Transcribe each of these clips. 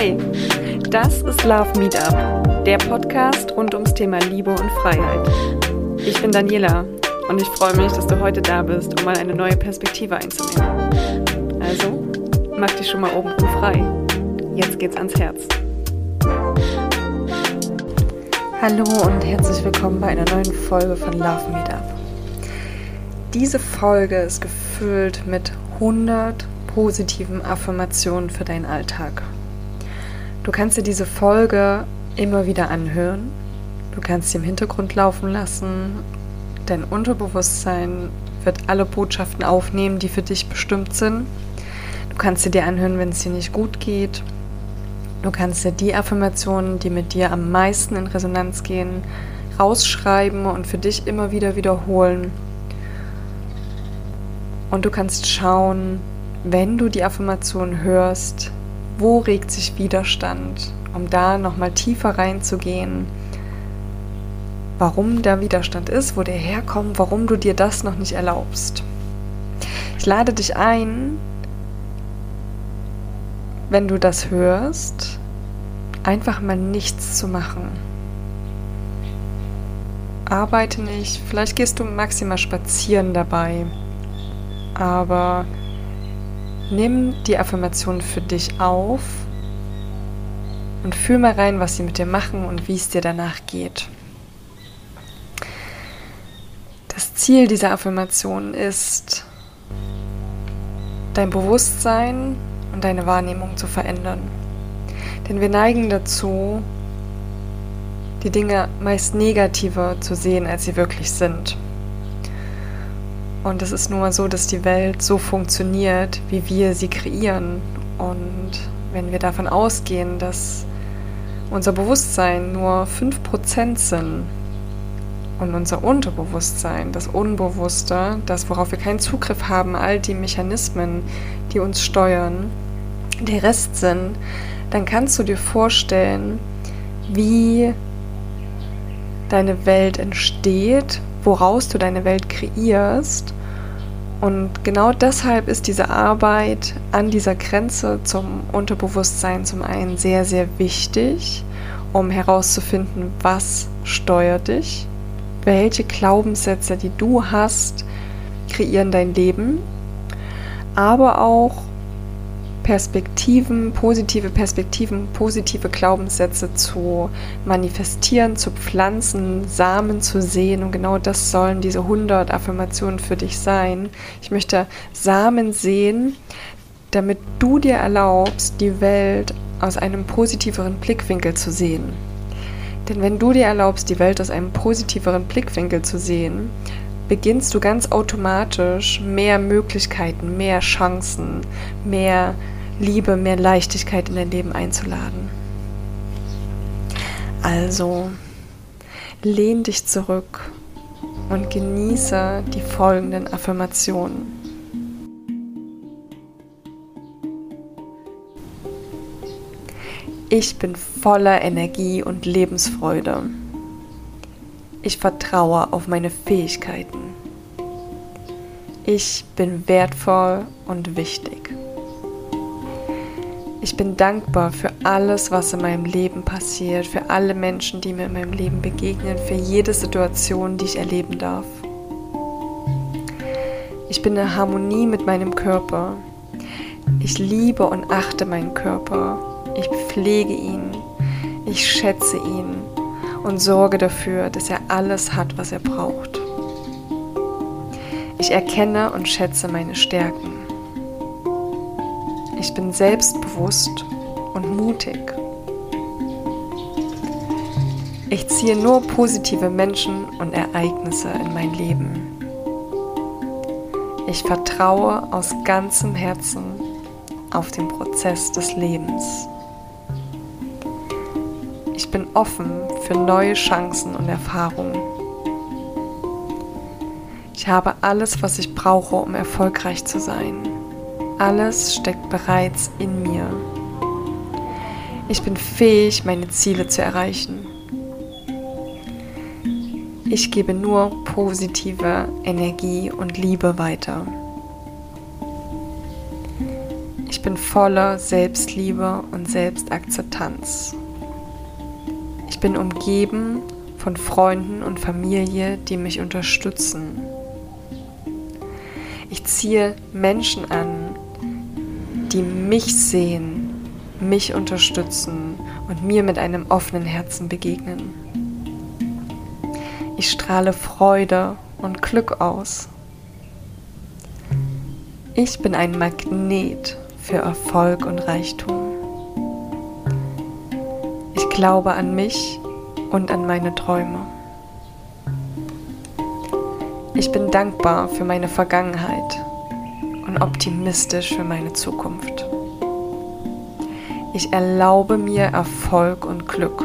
Hey, das ist Love Meetup, der Podcast rund ums Thema Liebe und Freiheit. Ich bin Daniela und ich freue mich, dass du heute da bist, um mal eine neue Perspektive einzunehmen. Also, mach dich schon mal oben frei. Jetzt geht's ans Herz. Hallo und herzlich willkommen bei einer neuen Folge von Love Meetup. Diese Folge ist gefüllt mit 100 positiven Affirmationen für deinen Alltag. Du kannst dir diese Folge immer wieder anhören. Du kannst sie im Hintergrund laufen lassen. Dein Unterbewusstsein wird alle Botschaften aufnehmen, die für dich bestimmt sind. Du kannst sie dir anhören, wenn es dir nicht gut geht. Du kannst dir die Affirmationen, die mit dir am meisten in Resonanz gehen, rausschreiben und für dich immer wieder wiederholen. Und du kannst schauen, wenn du die Affirmation hörst, wo regt sich Widerstand, um da nochmal tiefer reinzugehen, warum da Widerstand ist, wo der herkommt, warum du dir das noch nicht erlaubst. Ich lade dich ein, wenn du das hörst, einfach mal nichts zu machen. Arbeite nicht, vielleicht gehst du maximal spazieren dabei, aber Nimm die Affirmation für dich auf und fühl mal rein, was sie mit dir machen und wie es dir danach geht. Das Ziel dieser Affirmation ist, dein Bewusstsein und deine Wahrnehmung zu verändern. Denn wir neigen dazu, die Dinge meist negativer zu sehen, als sie wirklich sind. Und es ist nun mal so, dass die Welt so funktioniert, wie wir sie kreieren. Und wenn wir davon ausgehen, dass unser Bewusstsein nur 5% sind und unser Unterbewusstsein, das Unbewusste, das, worauf wir keinen Zugriff haben, all die Mechanismen, die uns steuern, der Rest sind, dann kannst du dir vorstellen, wie deine Welt entsteht, woraus du deine Welt kreierst. Und genau deshalb ist diese Arbeit an dieser Grenze zum Unterbewusstsein zum einen sehr, sehr wichtig, um herauszufinden, was steuert dich, welche Glaubenssätze, die du hast, kreieren dein Leben, aber auch Perspektiven, positive Perspektiven, positive Glaubenssätze zu manifestieren, zu pflanzen, Samen zu sehen. Und genau das sollen diese 100 Affirmationen für dich sein. Ich möchte Samen sehen, damit du dir erlaubst, die Welt aus einem positiveren Blickwinkel zu sehen. Denn wenn du dir erlaubst, die Welt aus einem positiveren Blickwinkel zu sehen, beginnst du ganz automatisch mehr Möglichkeiten, mehr Chancen, mehr Liebe, mehr Leichtigkeit in dein Leben einzuladen. Also lehn dich zurück und genieße die folgenden Affirmationen. Ich bin voller Energie und Lebensfreude. Ich vertraue auf meine Fähigkeiten. Ich bin wertvoll und wichtig. Ich bin dankbar für alles, was in meinem Leben passiert, für alle Menschen, die mir in meinem Leben begegnen, für jede Situation, die ich erleben darf. Ich bin in Harmonie mit meinem Körper. Ich liebe und achte meinen Körper. Ich pflege ihn. Ich schätze ihn und sorge dafür, dass er alles hat, was er braucht. Ich erkenne und schätze meine Stärken. Ich bin selbstbewusst und mutig. Ich ziehe nur positive Menschen und Ereignisse in mein Leben. Ich vertraue aus ganzem Herzen auf den Prozess des Lebens. Ich bin offen für neue Chancen und Erfahrungen. Ich habe alles, was ich brauche, um erfolgreich zu sein. Alles steckt bereits in mir. Ich bin fähig, meine Ziele zu erreichen. Ich gebe nur positive Energie und Liebe weiter. Ich bin voller Selbstliebe und Selbstakzeptanz. Ich bin umgeben von Freunden und Familie, die mich unterstützen. Ich ziehe Menschen an, die mich sehen, mich unterstützen und mir mit einem offenen Herzen begegnen. Ich strahle Freude und Glück aus. Ich bin ein Magnet für Erfolg und Reichtum. Ich glaube an mich und an meine Träume. Ich bin dankbar für meine Vergangenheit optimistisch für meine Zukunft. Ich erlaube mir Erfolg und Glück.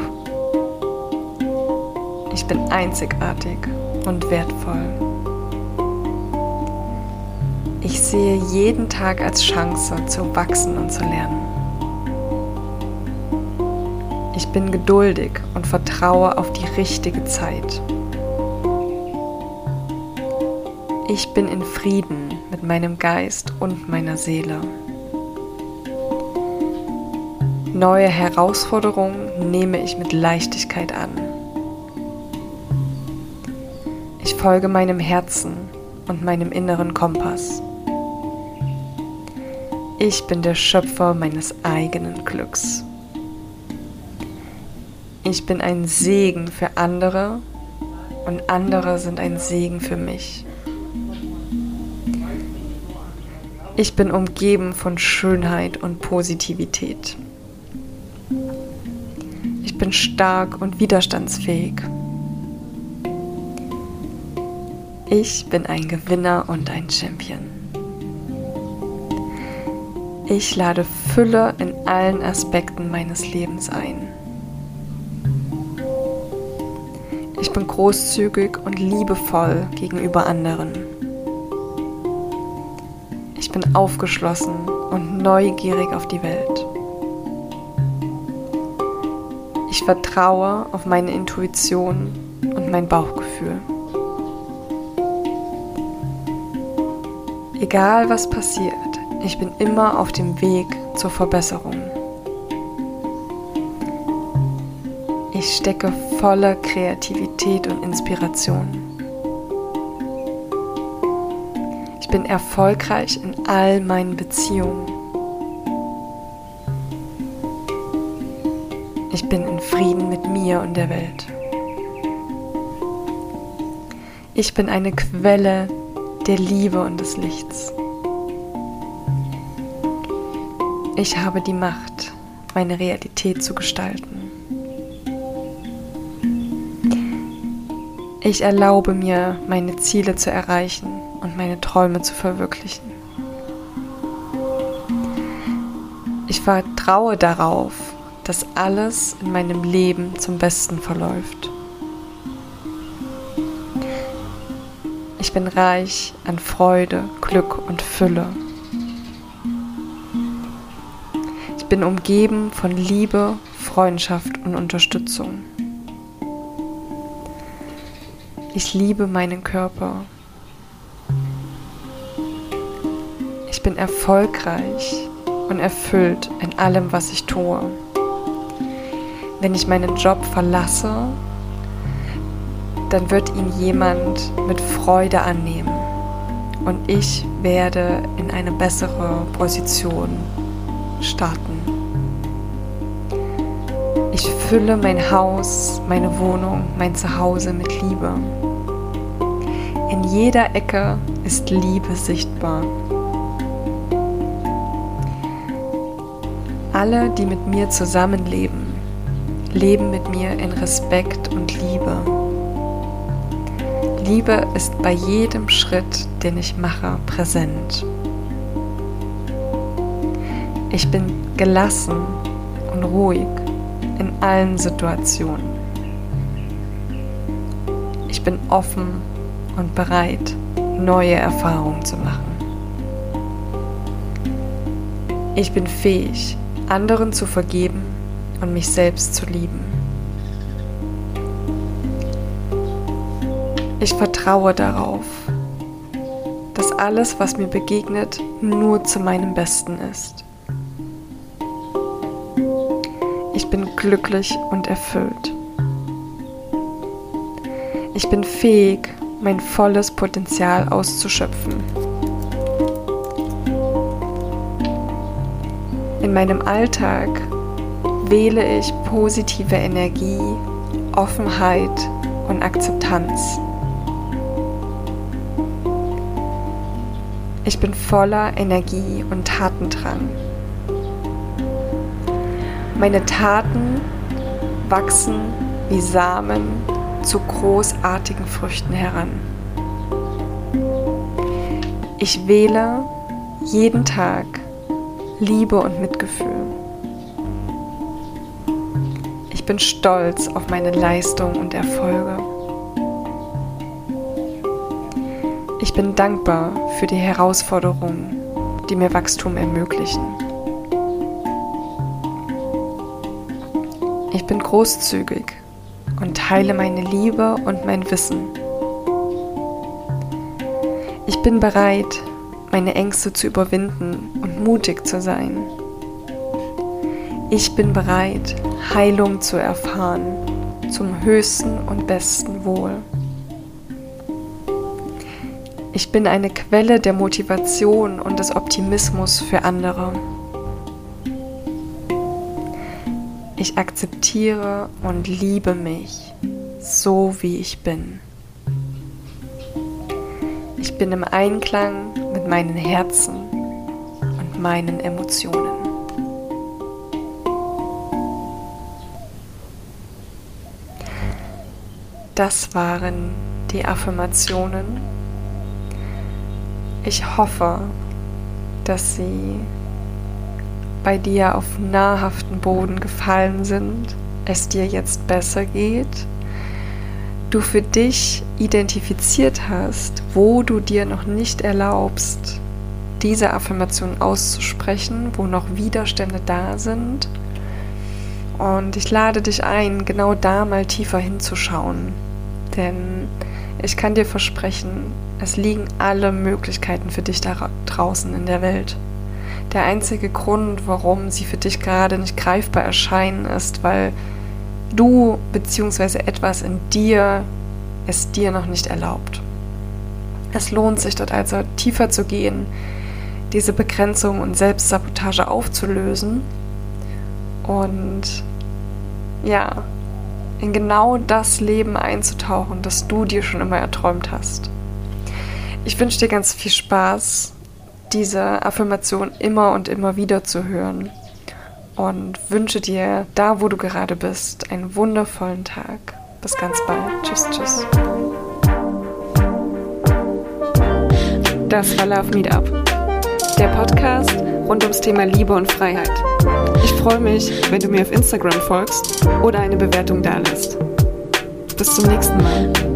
Ich bin einzigartig und wertvoll. Ich sehe jeden Tag als Chance zu wachsen und zu lernen. Ich bin geduldig und vertraue auf die richtige Zeit. Ich bin in Frieden mit meinem Geist und meiner Seele. Neue Herausforderungen nehme ich mit Leichtigkeit an. Ich folge meinem Herzen und meinem inneren Kompass. Ich bin der Schöpfer meines eigenen Glücks. Ich bin ein Segen für andere und andere sind ein Segen für mich. Ich bin umgeben von Schönheit und Positivität. Ich bin stark und widerstandsfähig. Ich bin ein Gewinner und ein Champion. Ich lade Fülle in allen Aspekten meines Lebens ein. Ich bin großzügig und liebevoll gegenüber anderen. Bin aufgeschlossen und neugierig auf die Welt. Ich vertraue auf meine Intuition und mein Bauchgefühl. Egal was passiert, ich bin immer auf dem Weg zur Verbesserung. Ich stecke voller Kreativität und Inspiration. Bin erfolgreich in all meinen Beziehungen. Ich bin in Frieden mit mir und der Welt. Ich bin eine Quelle der Liebe und des Lichts. Ich habe die Macht, meine Realität zu gestalten. Ich erlaube mir, meine Ziele zu erreichen und meine Träume zu verwirklichen. Ich vertraue darauf, dass alles in meinem Leben zum Besten verläuft. Ich bin reich an Freude, Glück und Fülle. Ich bin umgeben von Liebe, Freundschaft und Unterstützung. Ich liebe meinen Körper. Bin erfolgreich und erfüllt in allem, was ich tue. Wenn ich meinen Job verlasse, dann wird ihn jemand mit Freude annehmen und ich werde in eine bessere Position starten. Ich fülle mein Haus, meine Wohnung, mein Zuhause mit Liebe. In jeder Ecke ist Liebe sichtbar. Alle, die mit mir zusammenleben, leben mit mir in Respekt und Liebe. Liebe ist bei jedem Schritt, den ich mache, präsent. Ich bin gelassen und ruhig in allen Situationen. Ich bin offen und bereit, neue Erfahrungen zu machen. Ich bin fähig, anderen zu vergeben und mich selbst zu lieben. Ich vertraue darauf, dass alles, was mir begegnet, nur zu meinem Besten ist. Ich bin glücklich und erfüllt. Ich bin fähig, mein volles Potenzial auszuschöpfen. In meinem Alltag wähle ich positive Energie, Offenheit und Akzeptanz. Ich bin voller Energie und Tatendrang. Meine Taten wachsen wie Samen zu großartigen Früchten heran. Ich wähle jeden Tag Liebe und Mitgefühl. Ich bin stolz auf meine Leistung und Erfolge. Ich bin dankbar für die Herausforderungen, die mir Wachstum ermöglichen. Ich bin großzügig und teile meine Liebe und mein Wissen. Ich bin bereit, meine Ängste zu überwinden und mutig zu sein. Ich bin bereit, Heilung zu erfahren zum höchsten und besten Wohl. Ich bin eine Quelle der Motivation und des Optimismus für andere. Ich akzeptiere und liebe mich so, wie ich bin. Ich bin im Einklang mit meinen Herzen und meinen Emotionen. Das waren die Affirmationen ich hoffe, dass sie bei dir auf nahrhaften Boden gefallen sind, es dir jetzt besser geht, du für dich identifiziert hast, wo du dir noch nicht erlaubst, diese Affirmation auszusprechen, wo noch Widerstände da sind. Und ich lade dich ein, genau da mal tiefer hinzuschauen. Denn ich kann dir versprechen, es liegen alle Möglichkeiten für dich da draußen in der Welt. Der einzige Grund, warum sie für dich gerade nicht greifbar erscheinen, ist, weil du bzw. etwas in dir es dir noch nicht erlaubt. Es lohnt sich dort also tiefer zu gehen, diese Begrenzung und Selbstsabotage aufzulösen und ja, in genau das Leben einzutauchen, das du dir schon immer erträumt hast. Ich wünsche dir ganz viel Spaß, diese Affirmation immer und immer wieder zu hören und wünsche dir, da wo du gerade bist, einen wundervollen Tag. Bis ganz bald. Tschüss, tschüss. Das war Love Meetup, der Podcast rund ums Thema Liebe und Freiheit. Ich freue mich, wenn du mir auf Instagram folgst oder eine Bewertung dalässt. Bis zum nächsten Mal.